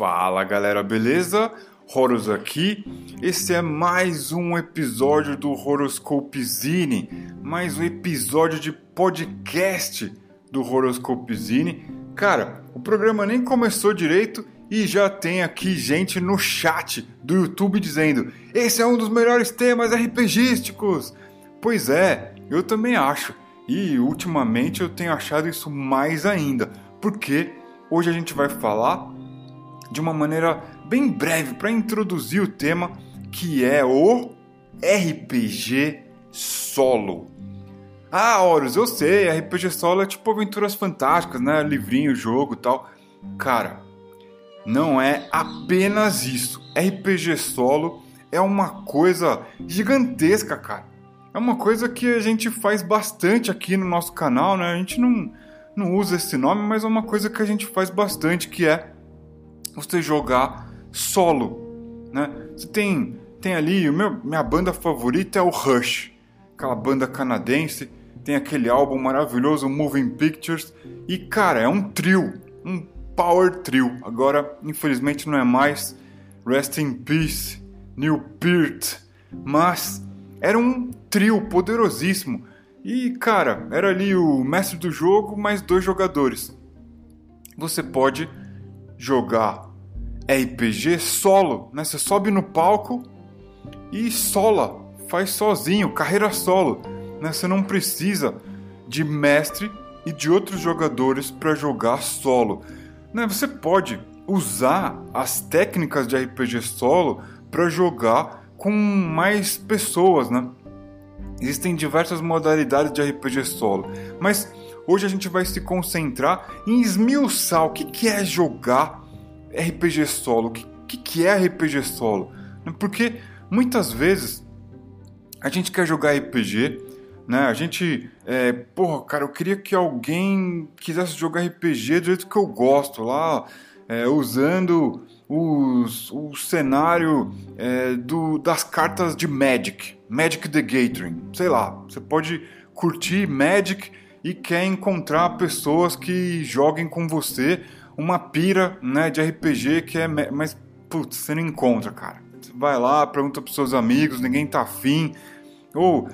Fala galera, beleza? Horus aqui. Esse é mais um episódio do Horoscopezine, mais um episódio de podcast do Horoscopezine. Cara, o programa nem começou direito e já tem aqui gente no chat do YouTube dizendo: "Esse é um dos melhores temas RPGísticos". Pois é, eu também acho. E ultimamente eu tenho achado isso mais ainda, porque hoje a gente vai falar de uma maneira bem breve para introduzir o tema que é o RPG solo. Ah, Horus, eu sei, RPG solo é tipo aventuras fantásticas, né? Livrinho, jogo tal. Cara, não é apenas isso. RPG solo é uma coisa gigantesca, cara. É uma coisa que a gente faz bastante aqui no nosso canal, né? A gente não, não usa esse nome, mas é uma coisa que a gente faz bastante, que é você jogar solo, né? Você tem tem ali, o meu, minha banda favorita é o Rush, aquela banda canadense, tem aquele álbum maravilhoso Moving Pictures e cara, é um trio, um power trio. Agora, infelizmente não é mais. Rest in peace, Neil Peart, mas era um trio poderosíssimo. E cara, era ali o mestre do jogo mais dois jogadores. Você pode jogar RPG solo, né? Você sobe no palco e sola, faz sozinho, carreira solo, né? Você não precisa de mestre e de outros jogadores para jogar solo. Né? Você pode usar as técnicas de RPG solo para jogar com mais pessoas, né? Existem diversas modalidades de RPG solo, mas Hoje a gente vai se concentrar em esmiuçar o que, que é jogar RPG solo, o que, que, que é RPG solo. Porque muitas vezes a gente quer jogar RPG, né? A gente, é, porra, cara, eu queria que alguém quisesse jogar RPG do jeito que eu gosto, lá, é, usando os, o cenário é, do, das cartas de Magic, Magic the Gathering, sei lá. Você pode curtir Magic e quer encontrar pessoas que joguem com você uma pira né, de RPG que é. Mas, putz, você não encontra, cara. Você vai lá, pergunta pros seus amigos, ninguém tá afim. Ou,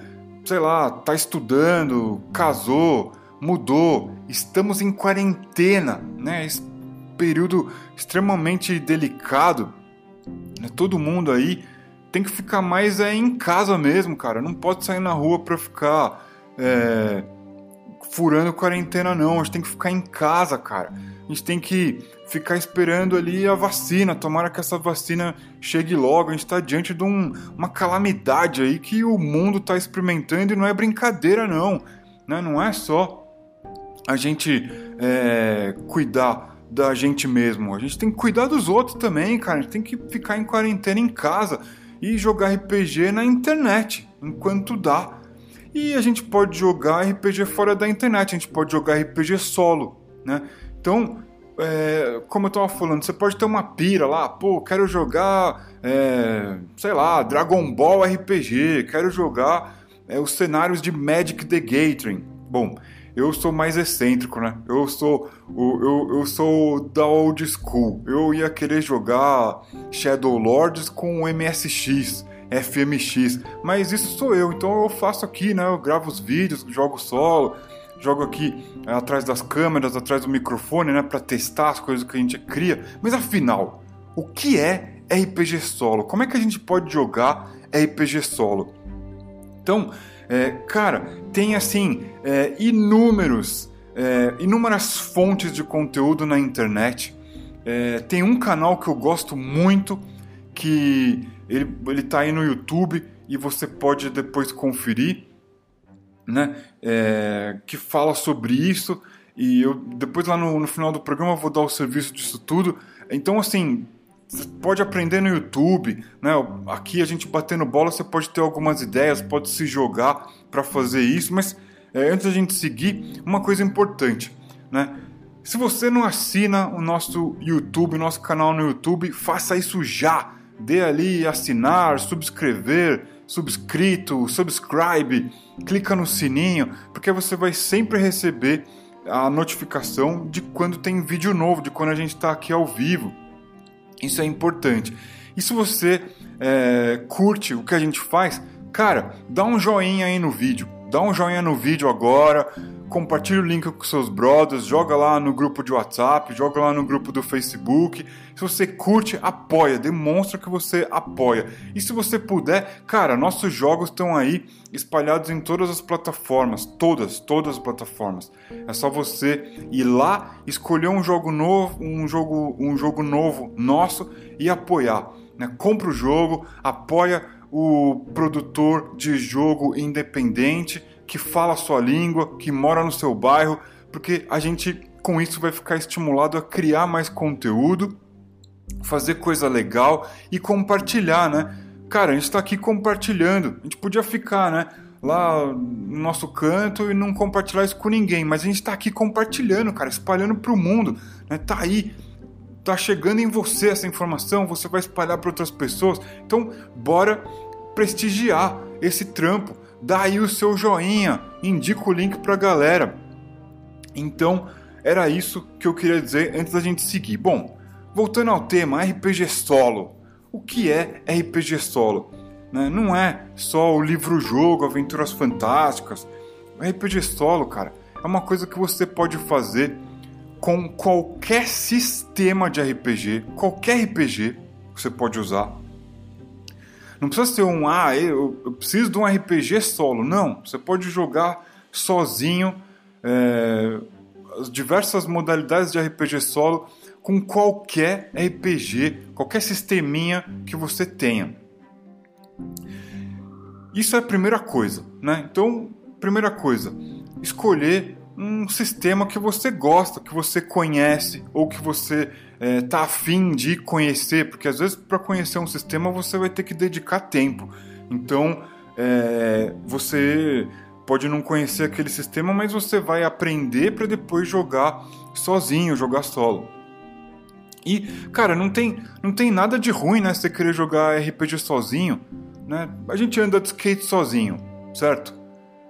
sei lá, tá estudando, casou, mudou, estamos em quarentena, né? Esse período extremamente delicado. Né? Todo mundo aí tem que ficar mais é, em casa mesmo, cara. Não pode sair na rua pra ficar. É furando quarentena, não. A gente tem que ficar em casa, cara. A gente tem que ficar esperando ali a vacina. Tomara que essa vacina chegue logo. A gente está diante de um, uma calamidade aí que o mundo está experimentando e não é brincadeira, não. Né? Não é só a gente é, cuidar da gente mesmo. A gente tem que cuidar dos outros também, cara. A gente tem que ficar em quarentena em casa e jogar RPG na internet enquanto dá. E a gente pode jogar RPG fora da internet, a gente pode jogar RPG solo, né? Então, é, como eu tava falando, você pode ter uma pira lá, pô, quero jogar, é, sei lá, Dragon Ball RPG, quero jogar é, os cenários de Magic the Gathering. Bom, eu sou mais excêntrico, né? Eu sou o, eu, eu sou da old school. Eu ia querer jogar Shadow Lords com MSX. FMX, mas isso sou eu, então eu faço aqui, né? Eu gravo os vídeos, jogo solo, jogo aqui é, atrás das câmeras, atrás do microfone, né, para testar as coisas que a gente cria. Mas afinal, o que é RPG solo? Como é que a gente pode jogar RPG solo? Então, é, cara, tem assim é, inúmeros, é, inúmeras fontes de conteúdo na internet. É, tem um canal que eu gosto muito que ele, ele tá aí no YouTube e você pode depois conferir, né? É, que fala sobre isso. E eu depois lá no, no final do programa vou dar o serviço disso tudo. Então, assim, você pode aprender no YouTube, né? Aqui a gente batendo bola, você pode ter algumas ideias, pode se jogar para fazer isso, mas é, antes da gente seguir, uma coisa importante, né? Se você não assina o nosso YouTube, nosso canal no YouTube, faça isso já dê ali assinar, subscrever, subscrito, subscribe, clica no sininho, porque você vai sempre receber a notificação de quando tem vídeo novo, de quando a gente está aqui ao vivo. Isso é importante. E se você é, curte o que a gente faz, cara, dá um joinha aí no vídeo. Dá um joinha no vídeo agora, compartilha o link com seus brothers, joga lá no grupo de WhatsApp, joga lá no grupo do Facebook. Se você curte, apoia, demonstra que você apoia. E se você puder, cara, nossos jogos estão aí espalhados em todas as plataformas, todas, todas as plataformas. É só você ir lá, escolher um jogo novo, um jogo, um jogo novo nosso e apoiar. Né? Compra o jogo, apoia o produtor de jogo independente que fala a sua língua, que mora no seu bairro, porque a gente com isso vai ficar estimulado a criar mais conteúdo, fazer coisa legal e compartilhar, né? Cara, a gente está aqui compartilhando. A gente podia ficar, né? Lá no nosso canto e não compartilhar isso com ninguém, mas a gente está aqui compartilhando, cara, espalhando para o mundo, né? Tá aí, tá chegando em você essa informação, você vai espalhar para outras pessoas. Então, bora prestigiar esse trampo dá aí o seu joinha, indica o link pra galera. Então, era isso que eu queria dizer antes da gente seguir. Bom, voltando ao tema RPG solo. O que é RPG solo? Né? Não é só o livro-jogo, aventuras fantásticas. RPG solo, cara, é uma coisa que você pode fazer com qualquer sistema de RPG, qualquer RPG você pode usar não precisa ser um, ah, eu, eu preciso de um RPG solo. Não, você pode jogar sozinho é, as diversas modalidades de RPG solo com qualquer RPG, qualquer sisteminha que você tenha. Isso é a primeira coisa, né? Então, primeira coisa, escolher um sistema que você gosta, que você conhece ou que você é, tá afim de conhecer, porque às vezes para conhecer um sistema você vai ter que dedicar tempo. Então é, você pode não conhecer aquele sistema, mas você vai aprender para depois jogar sozinho, jogar solo. E, cara, não tem, não tem nada de ruim, né? Você querer jogar RPG sozinho, né? A gente anda de skate sozinho, certo?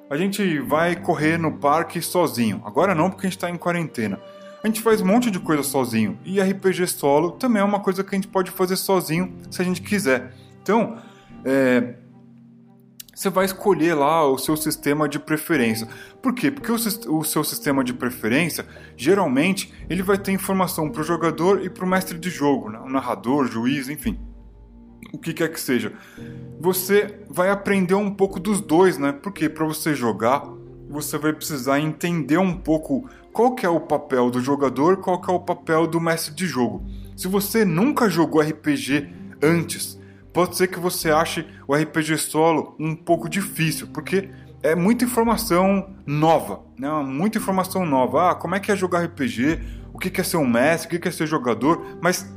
A gente vai correr no parque sozinho. Agora não, porque a gente está em quarentena a gente faz um monte de coisa sozinho. E RPG solo também é uma coisa que a gente pode fazer sozinho se a gente quiser. Então, é, você vai escolher lá o seu sistema de preferência. Por quê? Porque o, o seu sistema de preferência, geralmente, ele vai ter informação para o jogador e para o mestre de jogo, né? o narrador, juiz, enfim. O que quer que seja. Você vai aprender um pouco dos dois, né? Porque para você jogar, você vai precisar entender um pouco qual que é o papel do jogador, qual que é o papel do mestre de jogo. Se você nunca jogou RPG antes, pode ser que você ache o RPG solo um pouco difícil, porque é muita informação nova, né? Muita informação nova. Ah, como é que é jogar RPG? O que é ser um mestre? O que é ser jogador? Mas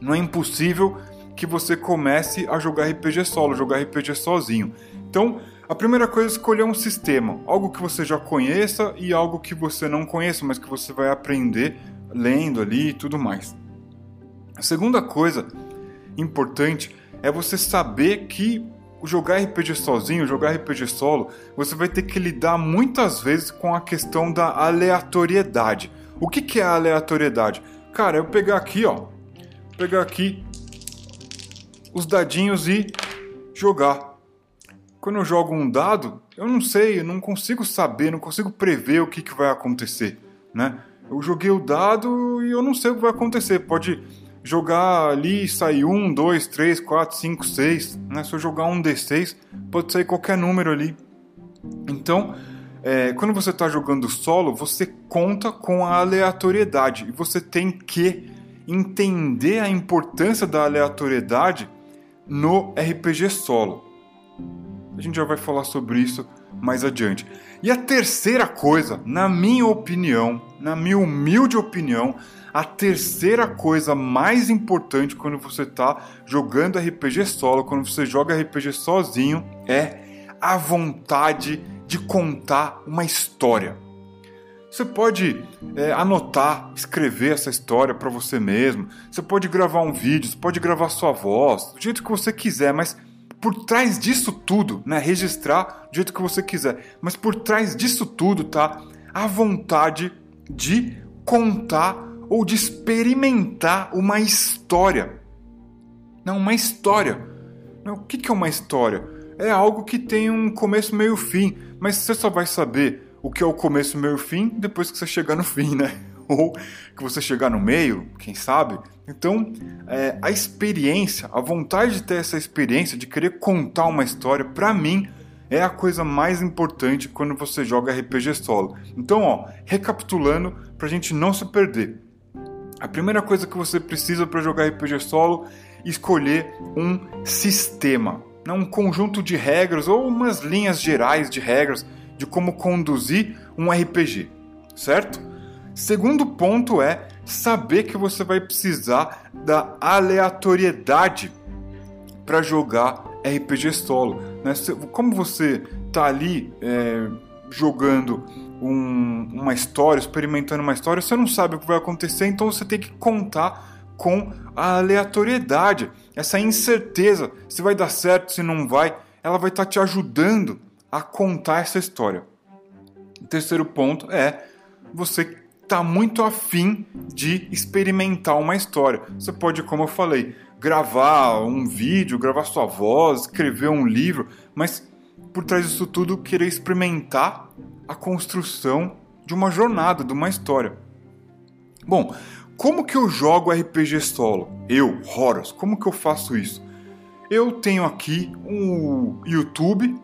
não é impossível que você comece a jogar RPG solo, jogar RPG sozinho. Então, a primeira coisa é escolher um sistema, algo que você já conheça e algo que você não conheça, mas que você vai aprender lendo ali e tudo mais. A segunda coisa importante é você saber que jogar RPG sozinho, jogar RPG solo, você vai ter que lidar muitas vezes com a questão da aleatoriedade. O que, que é a aleatoriedade? Cara, eu pegar aqui, ó, pegar aqui os dadinhos e jogar quando eu jogo um dado, eu não sei, eu não consigo saber, não consigo prever o que, que vai acontecer, né? Eu joguei o dado e eu não sei o que vai acontecer. Pode jogar ali e sair um, dois, três, quatro, cinco, seis. Né? Se eu jogar um D6, pode sair qualquer número ali. Então, é, quando você está jogando solo, você conta com a aleatoriedade e você tem que entender a importância da aleatoriedade no RPG solo. A gente já vai falar sobre isso mais adiante. E a terceira coisa, na minha opinião, na minha humilde opinião, a terceira coisa mais importante quando você está jogando RPG solo, quando você joga RPG sozinho, é a vontade de contar uma história. Você pode é, anotar, escrever essa história para você mesmo. Você pode gravar um vídeo, você pode gravar sua voz, do jeito que você quiser, mas por trás disso tudo, né, registrar do jeito que você quiser, mas por trás disso tudo tá a vontade de contar ou de experimentar uma história. Não, uma história. Não, o que é uma história? É algo que tem um começo, meio fim, mas você só vai saber o que é o começo, meio e fim depois que você chegar no fim, né? Ou que você chegar no meio, quem sabe? Então, é, a experiência, a vontade de ter essa experiência, de querer contar uma história, para mim, é a coisa mais importante quando você joga RPG solo. Então, ó, recapitulando, pra gente não se perder. A primeira coisa que você precisa para jogar RPG solo é escolher um sistema, não um conjunto de regras ou umas linhas gerais de regras de como conduzir um RPG, certo? Segundo ponto é saber que você vai precisar da aleatoriedade para jogar RPG solo. Né? Como você tá ali é, jogando um, uma história, experimentando uma história, você não sabe o que vai acontecer, então você tem que contar com a aleatoriedade, essa incerteza se vai dar certo, se não vai, ela vai estar tá te ajudando a contar essa história. O terceiro ponto é você tá muito afim de experimentar uma história. Você pode, como eu falei, gravar um vídeo, gravar sua voz, escrever um livro, mas por trás disso tudo querer experimentar a construção de uma jornada, de uma história. Bom, como que eu jogo RPG solo? Eu, Horus, como que eu faço isso? Eu tenho aqui um YouTube,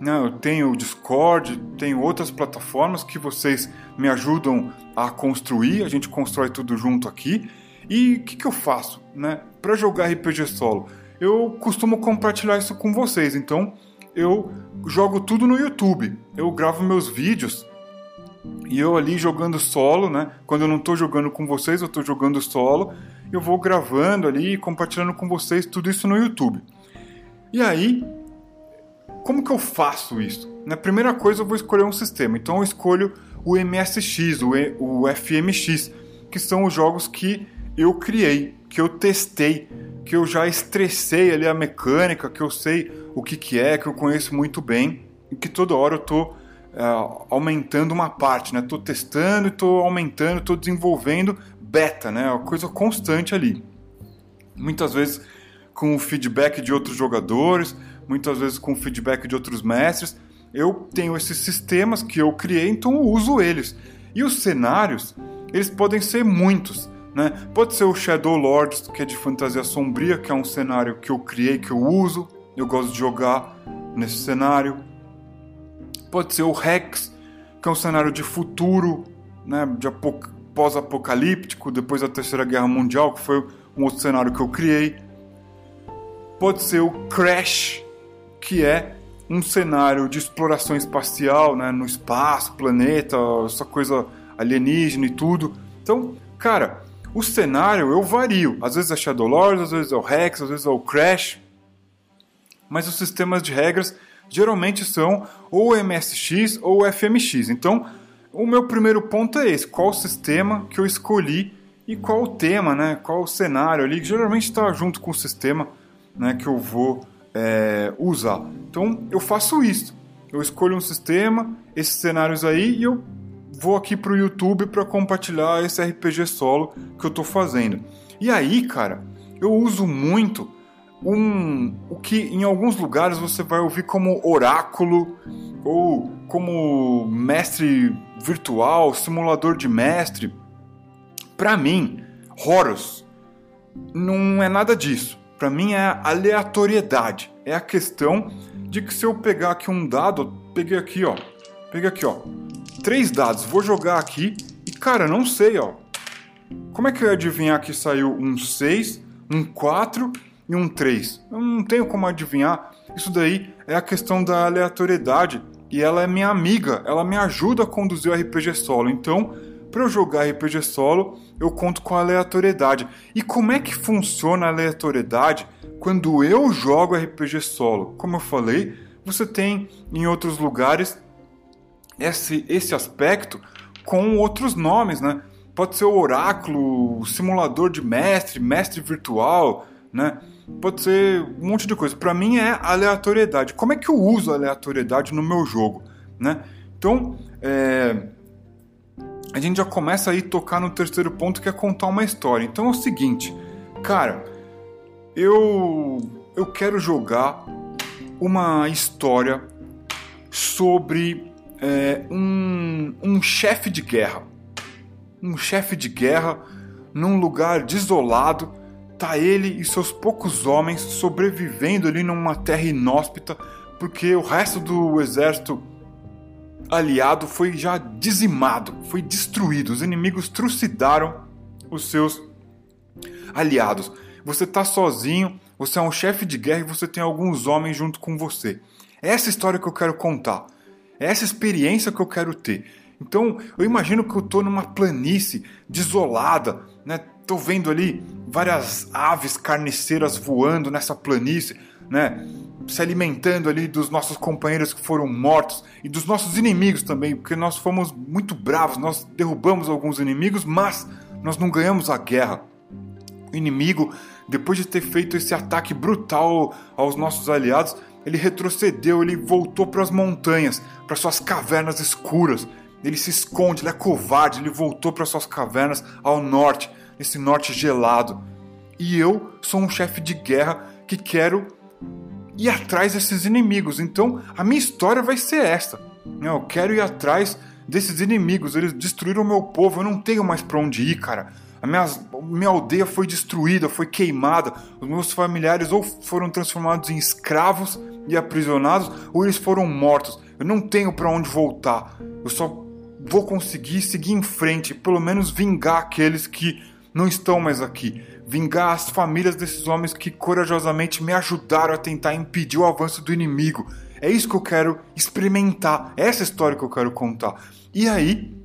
né? eu tenho o Discord, tenho outras plataformas que vocês me ajudam a construir, a gente constrói tudo junto aqui. E o que, que eu faço? Né? Para jogar RPG solo, eu costumo compartilhar isso com vocês, então eu jogo tudo no YouTube. Eu gravo meus vídeos e eu ali jogando solo, né? Quando eu não estou jogando com vocês, eu estou jogando solo. Eu vou gravando ali e compartilhando com vocês tudo isso no YouTube. E aí, como que eu faço isso? Na primeira coisa, eu vou escolher um sistema. Então, eu escolho o MSX, o, e, o FMX, que são os jogos que eu criei, que eu testei, que eu já estressei ali a mecânica, que eu sei o que, que é, que eu conheço muito bem e que toda hora eu tô uh, aumentando uma parte, né? Tô testando, tô aumentando, tô desenvolvendo beta, né? Uma coisa constante ali. Muitas vezes com o feedback de outros jogadores, muitas vezes com feedback de outros mestres. Eu tenho esses sistemas que eu criei, então eu uso eles. E os cenários, eles podem ser muitos. Né? Pode ser o Shadow Lords, que é de fantasia sombria, que é um cenário que eu criei, que eu uso, eu gosto de jogar nesse cenário. Pode ser o Rex, que é um cenário de futuro, né, de pós-apocalíptico, depois da Terceira Guerra Mundial, que foi um outro cenário que eu criei. Pode ser o Crash, que é um cenário de exploração espacial, né, no espaço, planeta, essa coisa alienígena e tudo. Então, cara, o cenário eu vario. Às vezes é Shadow Lords, às vezes é o Rex, às vezes é o Crash. Mas os sistemas de regras geralmente são ou MSX ou FMX. Então, o meu primeiro ponto é esse: qual sistema que eu escolhi e qual o tema, né? Qual o cenário ali, que geralmente está junto com o sistema né, que eu vou é, usar. Então, eu faço isso. Eu escolho um sistema, esses cenários aí, e eu vou aqui para o YouTube para compartilhar esse RPG solo que eu estou fazendo. E aí, cara, eu uso muito um o que em alguns lugares você vai ouvir como oráculo ou como mestre virtual, simulador de mestre. Para mim, Horus não é nada disso. Para mim é aleatoriedade. É a questão de que se eu pegar aqui um dado, peguei aqui, ó. Peguei aqui, ó três dados, vou jogar aqui e, cara, não sei, ó. Como é que eu ia adivinhar que saiu um 6, um 4 e um 3? Eu não tenho como adivinhar. Isso daí é a questão da aleatoriedade e ela é minha amiga, ela me ajuda a conduzir o RPG solo. Então, para eu jogar RPG solo, eu conto com a aleatoriedade. E como é que funciona a aleatoriedade quando eu jogo RPG solo? Como eu falei, você tem em outros lugares esse, esse aspecto com outros nomes, né? Pode ser o oráculo, o simulador de mestre, mestre virtual, né? Pode ser um monte de coisa. Para mim é aleatoriedade. Como é que eu uso a aleatoriedade no meu jogo, né? Então, é... a gente já começa aí a tocar no terceiro ponto que é contar uma história. Então é o seguinte, cara, eu eu quero jogar uma história sobre é, um, um chefe de guerra. Um chefe de guerra num lugar desolado. Tá ele e seus poucos homens sobrevivendo ali numa terra inóspita, porque o resto do exército aliado foi já dizimado, foi destruído. Os inimigos trucidaram os seus aliados. Você tá sozinho, você é um chefe de guerra e você tem alguns homens junto com você. É essa história que eu quero contar. É essa experiência que eu quero ter. Então, eu imagino que eu tô numa planície desolada, né? Tô vendo ali várias aves carniceiras voando nessa planície, né? Se alimentando ali dos nossos companheiros que foram mortos e dos nossos inimigos também, porque nós fomos muito bravos, nós derrubamos alguns inimigos, mas nós não ganhamos a guerra. O inimigo, depois de ter feito esse ataque brutal aos nossos aliados, ele retrocedeu, ele voltou para as montanhas, para suas cavernas escuras. Ele se esconde, ele é covarde, ele voltou para suas cavernas ao norte, esse norte gelado. E eu sou um chefe de guerra que quero ir atrás desses inimigos. Então a minha história vai ser essa. Eu quero ir atrás desses inimigos. Eles destruíram o meu povo. Eu não tenho mais para onde ir, cara. A minha, minha aldeia foi destruída, foi queimada. Os meus familiares ou foram transformados em escravos e aprisionados, ou eles foram mortos. Eu não tenho para onde voltar. Eu só vou conseguir seguir em frente, pelo menos vingar aqueles que não estão mais aqui. Vingar as famílias desses homens que corajosamente me ajudaram a tentar impedir o avanço do inimigo. É isso que eu quero experimentar, é essa história que eu quero contar. E aí,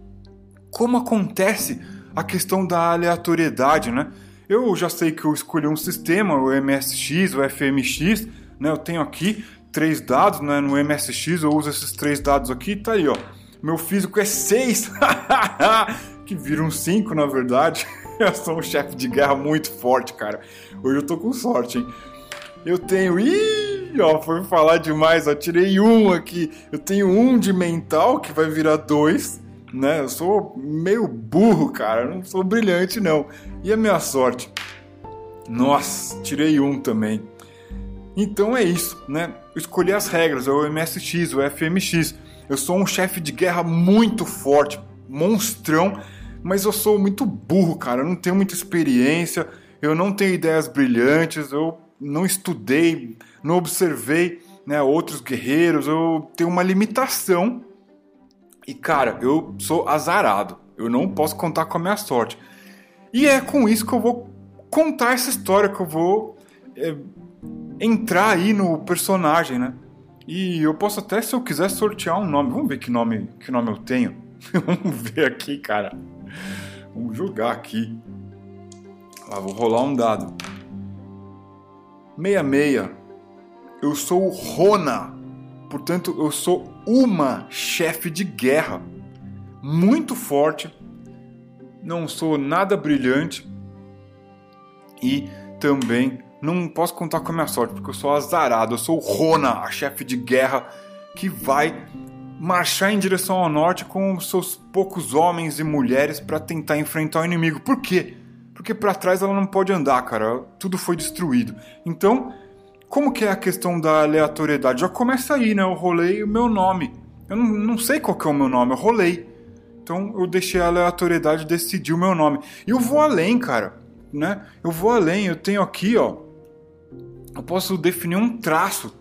como acontece a questão da aleatoriedade, né? Eu já sei que eu escolhi um sistema, o MSX, o FMX, né? Eu tenho aqui três dados, né? No MSX eu uso esses três dados aqui, tá aí, ó. Meu físico é 6, que vira um 5 na verdade. Eu sou um chefe de guerra muito forte, cara. Hoje eu tô com sorte, hein? Eu tenho. Ih, ó, foi falar demais, ó. Tirei um aqui. Eu tenho um de mental, que vai virar dois, né? Eu sou meio burro, cara. Eu não sou brilhante, não. E a minha sorte? Nossa, tirei um também. Então é isso, né? Eu escolhi as regras, é o MSX, o FMX. Eu sou um chefe de guerra muito forte, monstrão, mas eu sou muito burro, cara. Eu não tenho muita experiência, eu não tenho ideias brilhantes, eu não estudei, não observei né, outros guerreiros, eu tenho uma limitação. E cara, eu sou azarado. Eu não posso contar com a minha sorte. E é com isso que eu vou contar essa história, que eu vou é, entrar aí no personagem, né? E eu posso até, se eu quiser, sortear um nome. Vamos ver que nome, que nome eu tenho. Vamos ver aqui, cara. Vamos jogar aqui. Ah, vou rolar um dado. 66. Eu sou o Rona. Portanto, eu sou uma chefe de guerra. Muito forte. Não sou nada brilhante. E também não posso contar com a minha sorte, porque eu sou azarado. Eu sou o Rona, a chefe de guerra que vai marchar em direção ao norte com seus poucos homens e mulheres para tentar enfrentar o inimigo. Por quê? Porque para trás ela não pode andar, cara. Tudo foi destruído. Então, como que é a questão da aleatoriedade? Já começa aí, né? Eu rolei o meu nome. Eu não, não sei qual que é o meu nome, eu rolei. Então eu deixei a aleatoriedade decidir o meu nome. E eu vou além, cara. Né? Eu vou além. Eu tenho aqui, ó, eu posso definir um traço,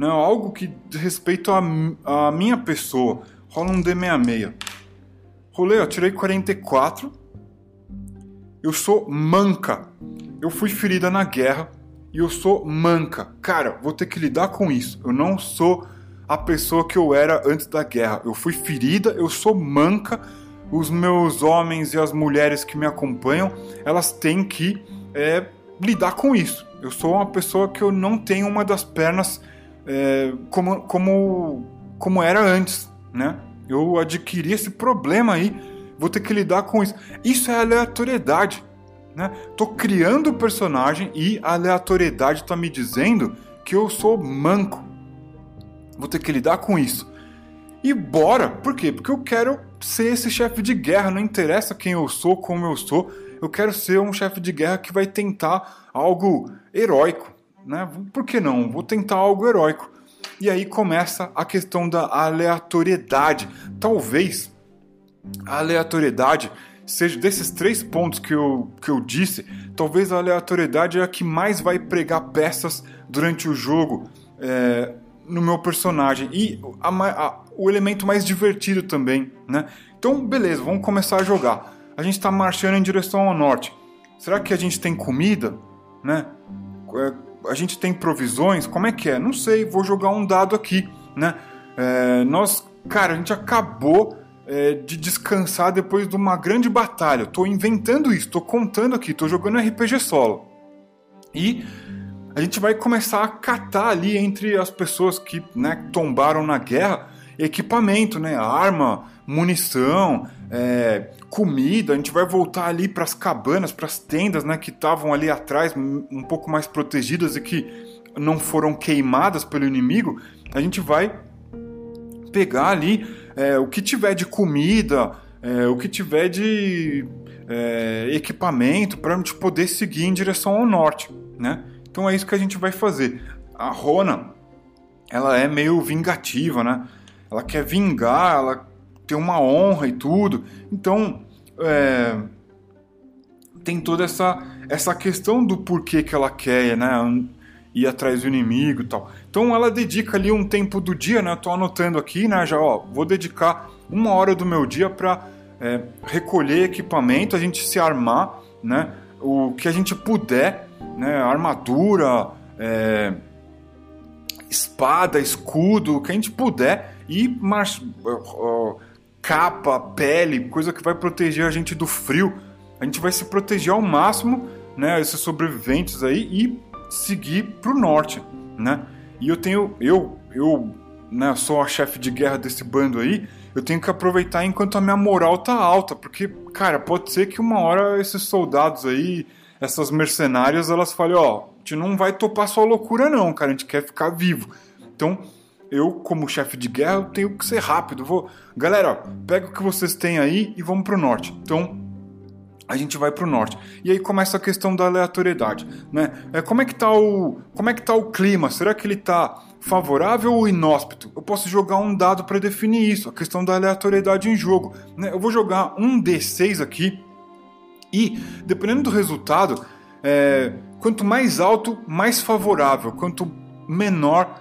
né? algo que diz respeito à minha pessoa. Rola um D66. Rolei, ó, tirei 44. Eu sou manca. Eu fui ferida na guerra e eu sou manca. Cara, vou ter que lidar com isso. Eu não sou a pessoa que eu era antes da guerra. Eu fui ferida, eu sou manca. Os meus homens e as mulheres que me acompanham, elas têm que é, lidar com isso. Eu sou uma pessoa que eu não tenho uma das pernas é, como, como, como era antes, né? Eu adquiri esse problema aí, vou ter que lidar com isso. Isso é aleatoriedade, né? Tô criando o personagem e a aleatoriedade tá me dizendo que eu sou manco. Vou ter que lidar com isso. E bora! Por quê? Porque eu quero ser esse chefe de guerra, não interessa quem eu sou, como eu sou, eu quero ser um chefe de guerra que vai tentar algo heróico, né? Por que não? Vou tentar algo heróico. E aí começa a questão da aleatoriedade. Talvez a aleatoriedade seja desses três pontos que eu, que eu disse, talvez a aleatoriedade é a que mais vai pregar peças durante o jogo é, no meu personagem e a, a, o elemento mais divertido também, né? Então, beleza, vamos começar a jogar. A gente está marchando em direção ao norte. Será que a gente tem comida, né? É, a gente tem provisões? Como é que é? Não sei. Vou jogar um dado aqui, né? É, nós, cara, a gente acabou é, de descansar depois de uma grande batalha. Estou inventando isso, estou contando aqui, estou jogando RPG solo. E a gente vai começar a catar ali entre as pessoas que né, tombaram na guerra equipamento, né? Arma, munição, é, comida. A gente vai voltar ali para as cabanas, para as tendas, né? Que estavam ali atrás, um pouco mais protegidas e que não foram queimadas pelo inimigo. A gente vai pegar ali é, o que tiver de comida, é, o que tiver de é, equipamento para a gente poder seguir em direção ao norte, né? Então é isso que a gente vai fazer. A Rona, ela é meio vingativa, né? Ela quer vingar, ela tem uma honra e tudo. Então, é, tem toda essa, essa questão do porquê que ela quer, né? Ir atrás do inimigo e tal. Então ela dedica ali um tempo do dia, né? Eu tô anotando aqui, né? Já, ó, vou dedicar uma hora do meu dia para é, recolher equipamento, a gente se armar, né? O que a gente puder né, armadura, é, espada, escudo, o que a gente puder e mar... capa, pele, coisa que vai proteger a gente do frio. A gente vai se proteger ao máximo, né, esses sobreviventes aí e seguir para o norte, né? E eu tenho, eu, eu, né, sou a chefe de guerra desse bando aí. Eu tenho que aproveitar enquanto a minha moral tá alta, porque, cara, pode ser que uma hora esses soldados aí essas mercenárias elas falem, ó, a gente não vai topar sua loucura não, cara, a gente quer ficar vivo. Então, eu como chefe de guerra, tenho que ser rápido. Vou, galera, pega o que vocês têm aí e vamos pro norte. Então, a gente vai pro norte. E aí começa a questão da aleatoriedade, né? É, como é que tá o, como é que tá o clima? Será que ele tá favorável ou inóspito? Eu posso jogar um dado para definir isso, a questão da aleatoriedade em jogo, né? Eu vou jogar um D6 aqui e, dependendo do resultado, é, quanto mais alto, mais favorável. Quanto menor,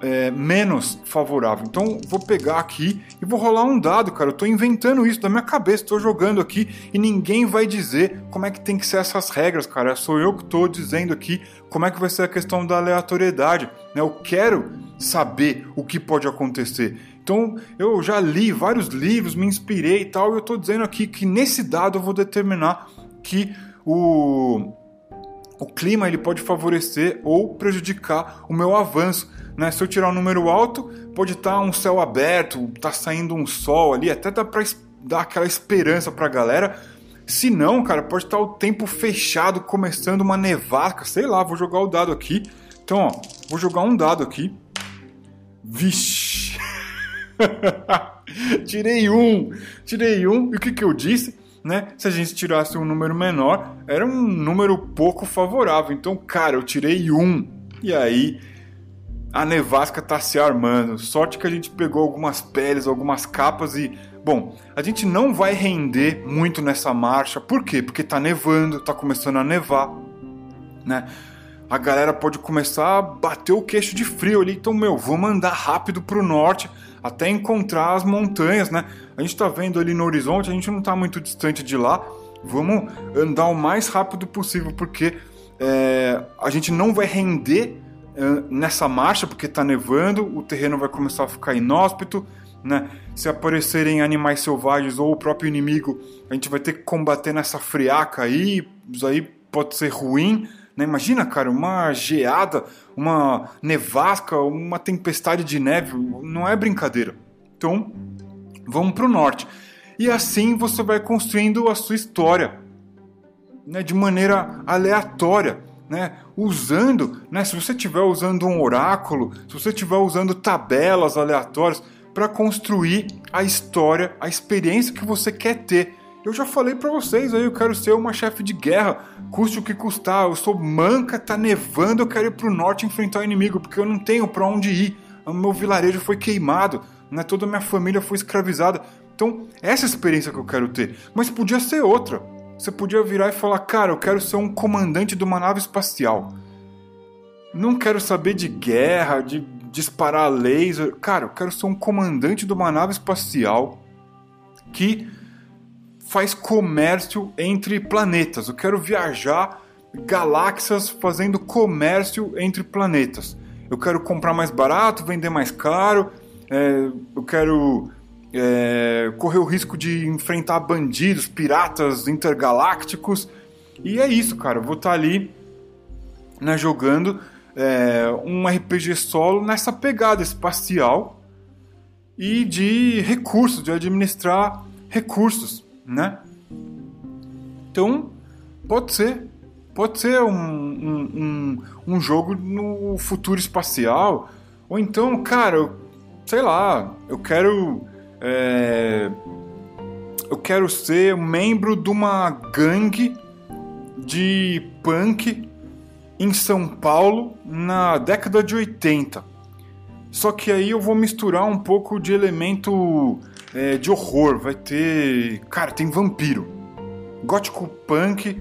é, menos favorável. Então vou pegar aqui e vou rolar um dado, cara. Eu tô inventando isso da minha cabeça, tô jogando aqui e ninguém vai dizer como é que tem que ser essas regras, cara. Sou eu que tô dizendo aqui como é que vai ser a questão da aleatoriedade. Né? Eu quero saber o que pode acontecer. Então eu já li vários livros, me inspirei e tal, e eu estou dizendo aqui que nesse dado eu vou determinar que o, o clima ele pode favorecer ou prejudicar o meu avanço. Né? Se eu tirar um número alto, pode estar tá um céu aberto, tá saindo um sol ali, até dá para dar aquela esperança para a galera. Se não, cara, pode estar tá o tempo fechado, começando uma nevasca, sei lá, vou jogar o dado aqui. Então, ó, vou jogar um dado aqui. Vixe! tirei um, tirei um, e o que, que eu disse? Né? Se a gente tirasse um número menor, era um número pouco favorável. Então, cara, eu tirei um. E aí, a nevasca tá se armando. Sorte que a gente pegou algumas peles, algumas capas e. Bom, a gente não vai render muito nessa marcha. Por quê? Porque tá nevando, tá começando a nevar, né? A galera pode começar a bater o queixo de frio ali. Então, meu, vamos andar rápido pro norte até encontrar as montanhas, né? A gente está vendo ali no horizonte, a gente não está muito distante de lá. Vamos andar o mais rápido possível, porque é, a gente não vai render nessa marcha, porque está nevando, o terreno vai começar a ficar inóspito, né? Se aparecerem animais selvagens ou o próprio inimigo, a gente vai ter que combater nessa friaca aí, isso aí pode ser ruim. Né? Imagina, cara, uma geada, uma nevasca, uma tempestade de neve, não é brincadeira. Então, vamos para o norte. E assim você vai construindo a sua história né, de maneira aleatória. Né, usando, né, se você estiver usando um oráculo, se você estiver usando tabelas aleatórias, para construir a história, a experiência que você quer ter. Eu já falei para vocês aí, eu quero ser uma chefe de guerra, custe o que custar. Eu sou manca, tá nevando, eu quero ir pro norte enfrentar o inimigo, porque eu não tenho para onde ir. O meu vilarejo foi queimado, né? toda a minha família foi escravizada. Então, essa é experiência que eu quero ter. Mas podia ser outra. Você podia virar e falar: Cara, eu quero ser um comandante de uma nave espacial. Não quero saber de guerra, de disparar laser. Cara, eu quero ser um comandante de uma nave espacial que faz comércio entre planetas. Eu quero viajar galáxias fazendo comércio entre planetas. Eu quero comprar mais barato, vender mais caro. É, eu quero é, correr o risco de enfrentar bandidos, piratas intergalácticos. E é isso, cara. Eu vou estar tá ali né, jogando é, um RPG solo nessa pegada espacial e de recursos, de administrar recursos, né? Então, pode ser. Pode ser um, um, um, um jogo no futuro espacial. Ou então, cara, sei lá, eu quero. É, eu quero ser membro de uma gangue de punk em São Paulo na década de 80. Só que aí eu vou misturar um pouco de elemento é, de horror. Vai ter. Cara, tem vampiro. Gótico punk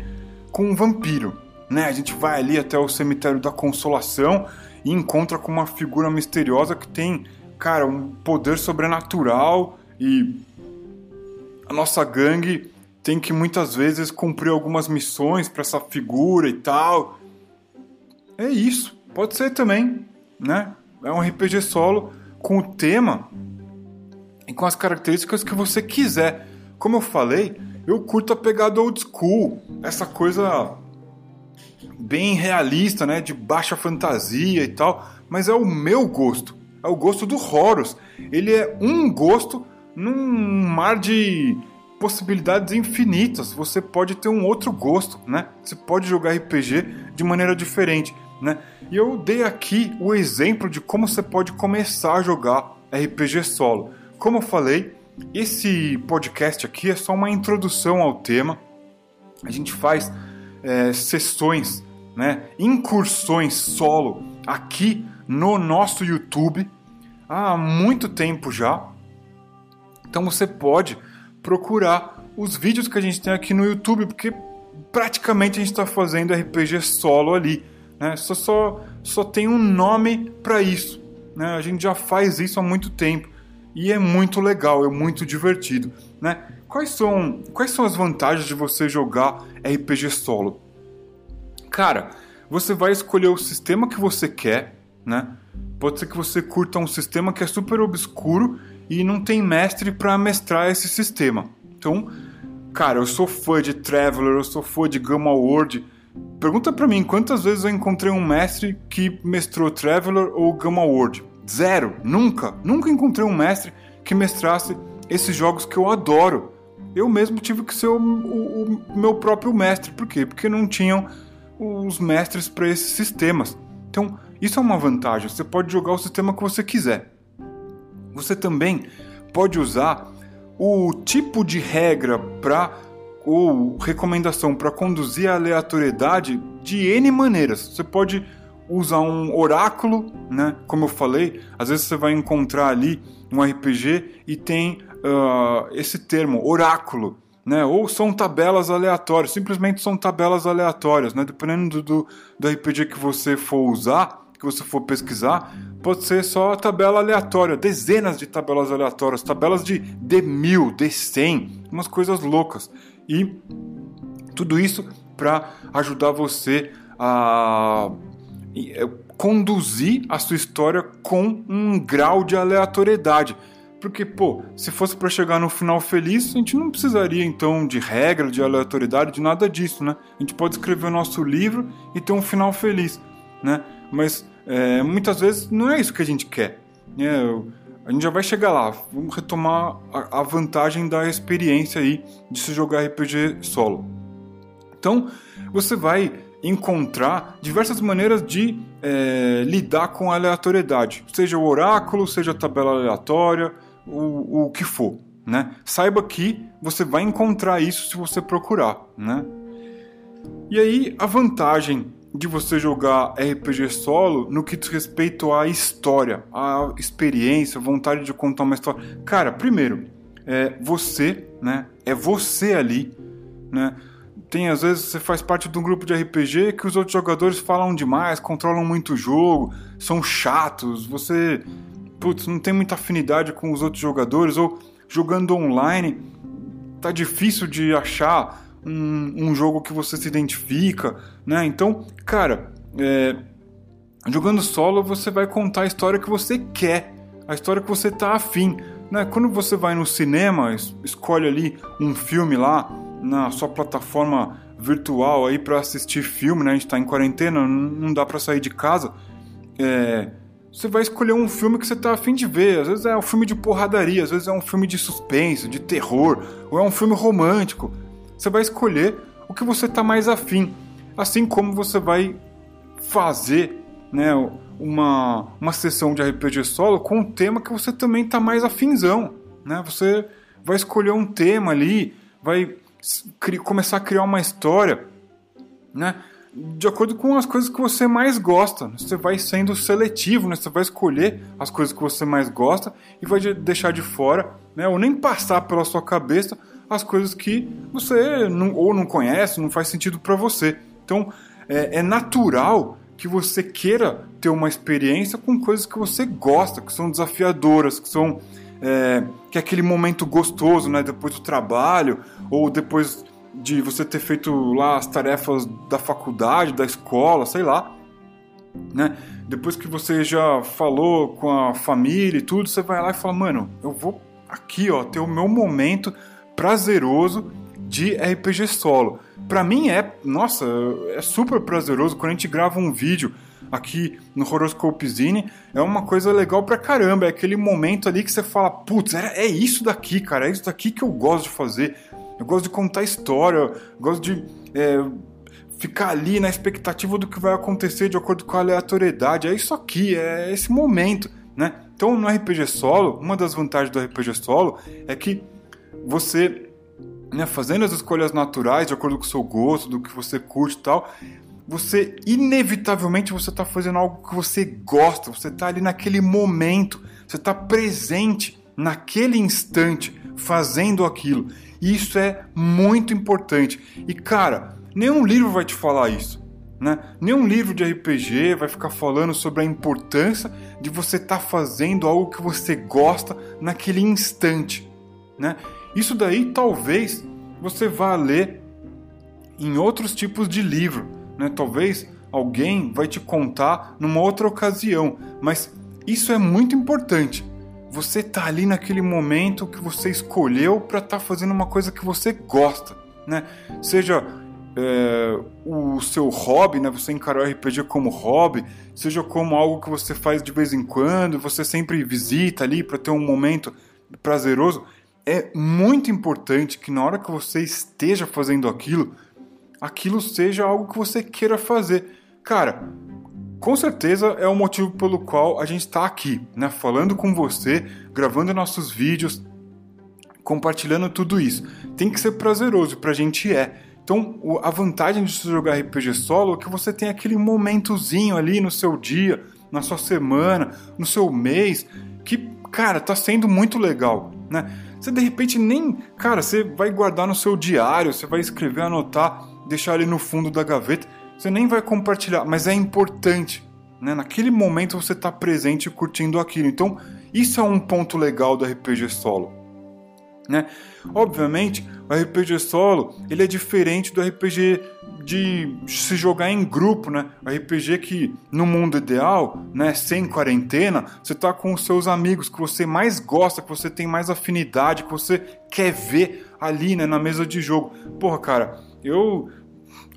com vampiro. Né? A gente vai ali até o cemitério da Consolação e encontra com uma figura misteriosa que tem, cara, um poder sobrenatural e a nossa gangue tem que muitas vezes cumprir algumas missões para essa figura e tal. É isso. Pode ser também, né? É um RPG solo com o tema e com as características que você quiser. Como eu falei, eu curto a pegada old school, essa coisa bem realista, né, de baixa fantasia e tal, mas é o meu gosto, é o gosto do Horus. Ele é um gosto num mar de possibilidades infinitas. Você pode ter um outro gosto, né? Você pode jogar RPG de maneira diferente. Né? E eu dei aqui o exemplo de como você pode começar a jogar RPG solo. Como eu falei, esse podcast aqui é só uma introdução ao tema. A gente faz é, sessões, né, incursões solo aqui no nosso YouTube há muito tempo já. Então você pode procurar os vídeos que a gente tem aqui no YouTube, porque praticamente a gente está fazendo RPG solo ali. Né? Só, só, só tem um nome para isso. Né? A gente já faz isso há muito tempo e é muito legal, é muito divertido. Né? Quais, são, quais são as vantagens de você jogar RPG solo? Cara, você vai escolher o sistema que você quer, né? Pode ser que você curta um sistema que é super obscuro e não tem mestre para mestrar esse sistema. Então, cara, eu sou fã de Traveler, eu sou fã de Gamma World, Pergunta para mim quantas vezes eu encontrei um mestre que mestrou Traveler ou Gamma World? Zero, nunca, nunca encontrei um mestre que mestrasse esses jogos que eu adoro. Eu mesmo tive que ser o, o, o meu próprio mestre, por quê? Porque não tinham os mestres para esses sistemas. Então, isso é uma vantagem. Você pode jogar o sistema que você quiser. Você também pode usar o tipo de regra para ou recomendação para conduzir a aleatoriedade de N maneiras. Você pode usar um oráculo, né? Como eu falei, às vezes você vai encontrar ali um RPG e tem uh, esse termo, oráculo, né? Ou são tabelas aleatórias, simplesmente são tabelas aleatórias, né? Dependendo do, do, do RPG que você for usar, que você for pesquisar, pode ser só tabela aleatória, dezenas de tabelas aleatórias, tabelas de D1000, D100, umas coisas loucas. E tudo isso para ajudar você a é, conduzir a sua história com um grau de aleatoriedade. Porque, pô, se fosse para chegar no final feliz, a gente não precisaria então de regra, de aleatoriedade, de nada disso, né? A gente pode escrever o nosso livro e ter um final feliz, né? Mas é, muitas vezes não é isso que a gente quer. É, a gente já vai chegar lá. Vamos retomar a, a vantagem da experiência aí de se jogar RPG solo. Então, você vai encontrar diversas maneiras de é, lidar com a aleatoriedade, seja o oráculo, seja a tabela aleatória, o, o que for, né? Saiba que você vai encontrar isso se você procurar, né? E aí a vantagem de você jogar RPG solo no que diz respeito à história, à experiência, vontade de contar uma história. Cara, primeiro, é você, né? É você ali, né? Tem às vezes você faz parte de um grupo de RPG que os outros jogadores falam demais, controlam muito o jogo, são chatos, você putz, não tem muita afinidade com os outros jogadores ou jogando online tá difícil de achar um, um jogo que você se identifica, né? Então, cara, é, jogando solo você vai contar a história que você quer, a história que você tá afim. Né? Quando você vai no cinema, escolhe ali um filme lá na sua plataforma virtual aí para assistir filme, né? A gente tá em quarentena, não dá para sair de casa. É, você vai escolher um filme que você tá afim de ver. Às vezes é um filme de porradaria, às vezes é um filme de suspense, de terror, ou é um filme romântico. Você vai escolher o que você tá mais afim. Assim como você vai fazer, né, uma, uma sessão de RPG solo com um tema que você também tá mais afinzão, né? Você vai escolher um tema ali, vai começar a criar uma história, né? De acordo com as coisas que você mais gosta. Você vai sendo seletivo, né? Você vai escolher as coisas que você mais gosta e vai deixar de fora, né? Ou nem passar pela sua cabeça as coisas que você não, ou não conhece, não faz sentido para você. Então, é, é natural que você queira ter uma experiência com coisas que você gosta, que são desafiadoras, que são é, que é aquele momento gostoso, né? Depois do trabalho ou depois de você ter feito lá as tarefas da faculdade, da escola, sei lá, né? Depois que você já falou com a família e tudo, você vai lá e fala, mano, eu vou aqui, ó, ter o meu momento prazeroso de RPG solo. Para mim é, nossa, é super prazeroso quando a gente grava um vídeo aqui no Horoscope Zine, é uma coisa legal pra caramba, é aquele momento ali que você fala, putz, é, é isso daqui, cara, é isso daqui que eu gosto de fazer. Eu gosto de contar história, gosto de é, ficar ali na expectativa do que vai acontecer de acordo com a aleatoriedade. É isso aqui, é esse momento, né? Então, no RPG solo, uma das vantagens do RPG solo é que você, né, fazendo as escolhas naturais de acordo com o seu gosto, do que você curte e tal, você inevitavelmente você está fazendo algo que você gosta, você está ali naquele momento, você está presente naquele instante fazendo aquilo. E isso é muito importante. E cara, nenhum livro vai te falar isso. Né? Nenhum livro de RPG vai ficar falando sobre a importância de você estar tá fazendo algo que você gosta naquele instante. Né? Isso daí talvez você vá ler em outros tipos de livro, né? Talvez alguém vai te contar numa outra ocasião, mas isso é muito importante. Você tá ali naquele momento que você escolheu para estar tá fazendo uma coisa que você gosta, né? Seja é, o seu hobby, né? Você encarar o RPG como hobby, seja como algo que você faz de vez em quando, você sempre visita ali para ter um momento prazeroso. É muito importante que na hora que você esteja fazendo aquilo, aquilo seja algo que você queira fazer. Cara, com certeza é o motivo pelo qual a gente está aqui, né? Falando com você, gravando nossos vídeos, compartilhando tudo isso. Tem que ser prazeroso, pra gente é. Então, a vantagem de jogar RPG solo é que você tem aquele momentozinho ali no seu dia, na sua semana, no seu mês, que, cara, tá sendo muito legal, né? Você de repente nem, cara, você vai guardar no seu diário, você vai escrever, anotar, deixar ele no fundo da gaveta, você nem vai compartilhar, mas é importante. Né? Naquele momento você está presente curtindo aquilo. Então, isso é um ponto legal do RPG solo. Né? Obviamente, o RPG solo ele é diferente do RPG de se jogar em grupo, né? RPG que no mundo ideal, né, sem quarentena, você tá com os seus amigos que você mais gosta, que você tem mais afinidade, que você quer ver ali, né, na mesa de jogo. Porra, cara, eu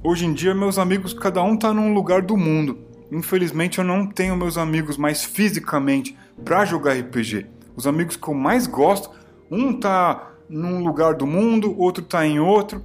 hoje em dia meus amigos cada um tá num lugar do mundo. Infelizmente eu não tenho meus amigos mais fisicamente para jogar RPG. Os amigos que eu mais gosto, um tá num lugar do mundo, outro tá em outro.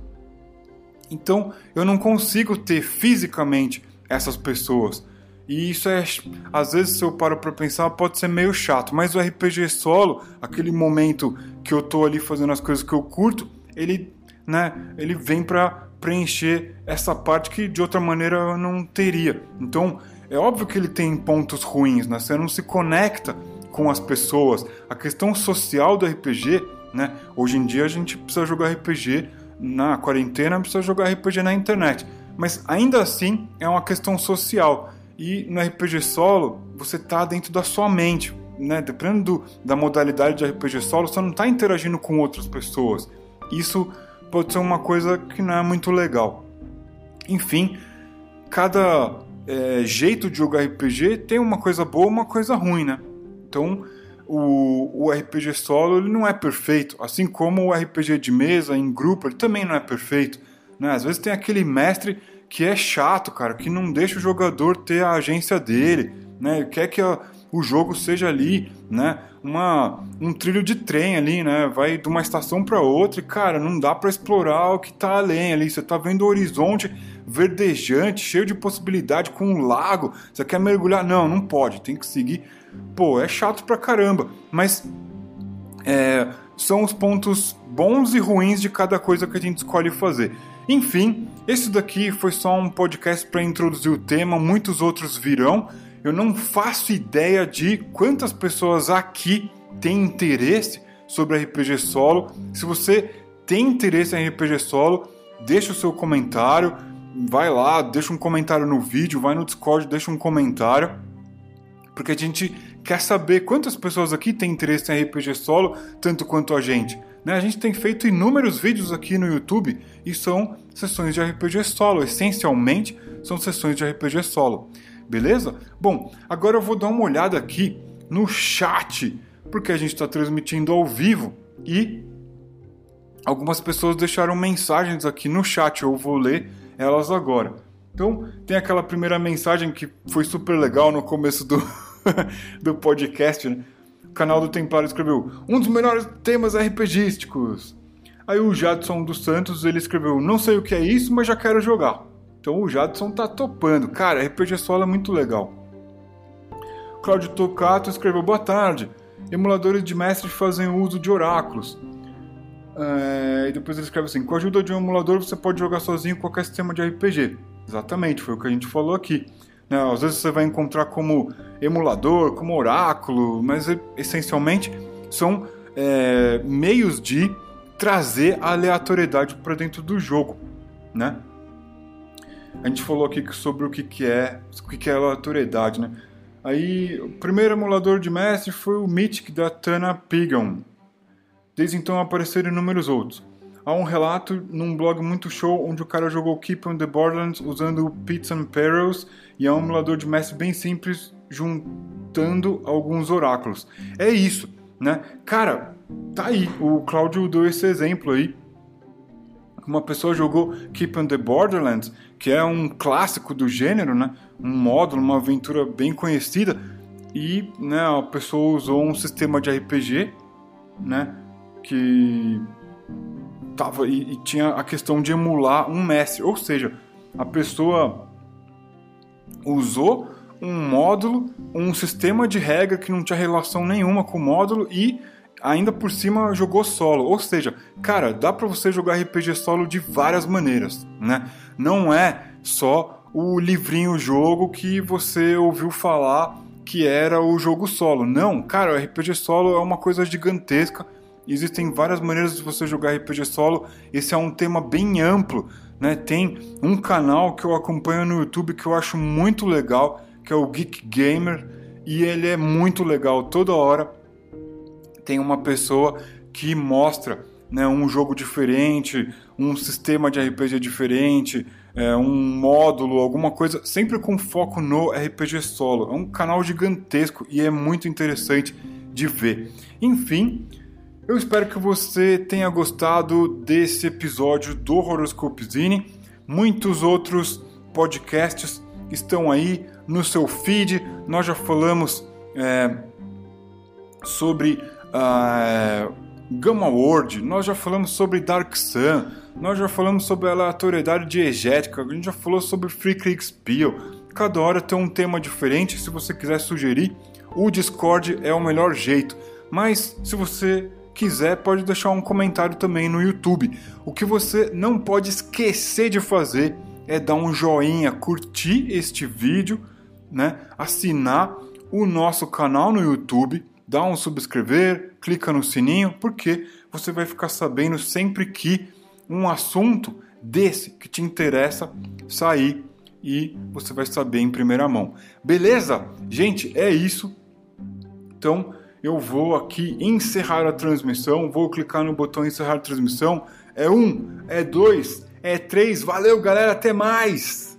Então eu não consigo ter fisicamente essas pessoas. E isso é, às vezes, se eu paro para pensar, pode ser meio chato, mas o RPG solo, aquele momento que eu tô ali fazendo as coisas que eu curto, ele, né, ele vem para preencher essa parte que de outra maneira eu não teria. Então, é óbvio que ele tem pontos ruins, né? Você não se conecta com as pessoas. A questão social do RPG, né? Hoje em dia a gente precisa jogar RPG na quarentena, precisa jogar RPG na internet. Mas ainda assim é uma questão social. E no RPG solo, você tá dentro da sua mente, né? Dependendo do, da modalidade de RPG solo, você não está interagindo com outras pessoas. Isso pode ser uma coisa que não é muito legal. Enfim, cada é, jeito de jogar RPG tem uma coisa boa uma coisa ruim, né? Então, o, o RPG solo ele não é perfeito, assim como o RPG de mesa, em grupo, ele também não é perfeito. Né? Às vezes tem aquele mestre que é chato, cara, que não deixa o jogador ter a agência dele, né? Ele quer que a, o jogo seja ali, né? Uma, um trilho de trem ali, né? Vai de uma estação para outra e, cara, não dá para explorar o que tá além ali. Você tá vendo o horizonte verdejante, cheio de possibilidade, com um lago. Você quer mergulhar? Não, não pode. Tem que seguir. Pô, é chato pra caramba. Mas é, são os pontos bons e ruins de cada coisa que a gente escolhe fazer. Enfim, esse daqui foi só um podcast para introduzir o tema, muitos outros virão. Eu não faço ideia de quantas pessoas aqui têm interesse sobre RPG solo. Se você tem interesse em RPG solo, deixa o seu comentário, vai lá, deixa um comentário no vídeo, vai no Discord, deixa um comentário, porque a gente quer saber quantas pessoas aqui têm interesse em RPG solo, tanto quanto a gente. Né? A gente tem feito inúmeros vídeos aqui no YouTube e são sessões de RPG solo. Essencialmente, são sessões de RPG solo. Beleza? Bom, agora eu vou dar uma olhada aqui no chat, porque a gente está transmitindo ao vivo e algumas pessoas deixaram mensagens aqui no chat. Eu vou ler elas agora. Então, tem aquela primeira mensagem que foi super legal no começo do, do podcast, né? canal do Templário escreveu um dos melhores temas RPGísticos. Aí o Jadson dos Santos ele escreveu não sei o que é isso, mas já quero jogar. Então o Jadson tá topando. Cara, RPG solo é muito legal. Claudio Tocato escreveu boa tarde. Emuladores de mestre fazem uso de oráculos. É, e depois ele escreve assim: com a ajuda de um emulador você pode jogar sozinho qualquer sistema de RPG. Exatamente, foi o que a gente falou aqui. Né? Às vezes você vai encontrar como emulador, como oráculo, mas essencialmente são é, meios de trazer a aleatoriedade para dentro do jogo, né? A gente falou aqui sobre o que, que é o que, que é aleatoriedade, né? Aí, o primeiro emulador de mestre foi o Mythic da Tana Pigon. Desde então apareceram inúmeros outros. Há um relato num blog muito show onde o cara jogou Keep on the Borderlands usando o Pits and Perils e é um emulador de mestre bem simples juntando alguns oráculos. É isso, né? Cara, tá aí. O Cláudio deu esse exemplo aí. Uma pessoa jogou Keep on the Borderlands, que é um clássico do gênero, né? Um módulo, uma aventura bem conhecida. E né, a pessoa usou um sistema de RPG, né? Que tava e, e tinha a questão de emular um mestre, ou seja, a pessoa usou um módulo, um sistema de regra que não tinha relação nenhuma com o módulo e ainda por cima jogou solo. Ou seja, cara, dá para você jogar RPG solo de várias maneiras, né? Não é só o livrinho jogo que você ouviu falar que era o jogo solo. Não, cara, o RPG solo é uma coisa gigantesca Existem várias maneiras de você jogar RPG solo. Esse é um tema bem amplo, né? Tem um canal que eu acompanho no YouTube que eu acho muito legal, que é o Geek Gamer, e ele é muito legal. Toda hora tem uma pessoa que mostra né, um jogo diferente, um sistema de RPG diferente, é, um módulo, alguma coisa, sempre com foco no RPG solo. É um canal gigantesco e é muito interessante de ver. Enfim, eu espero que você tenha gostado desse episódio do Horoscope Zine. Muitos outros podcasts estão aí no seu feed. Nós já falamos é, sobre uh, Gamma World, nós já falamos sobre Dark Sun, nós já falamos sobre a aleatoriedade diegética, a gente já falou sobre Free Kriegspiel. cada hora tem um tema diferente. Se você quiser sugerir, o Discord é o melhor jeito. Mas se você quiser, pode deixar um comentário também no YouTube. O que você não pode esquecer de fazer é dar um joinha, curtir este vídeo, né? Assinar o nosso canal no YouTube, dar um subscrever, clica no sininho, porque você vai ficar sabendo sempre que um assunto desse que te interessa sair e você vai saber em primeira mão. Beleza? Gente, é isso. Então, eu vou aqui encerrar a transmissão, vou clicar no botão encerrar a transmissão. É um, é dois, é três. Valeu, galera, até mais!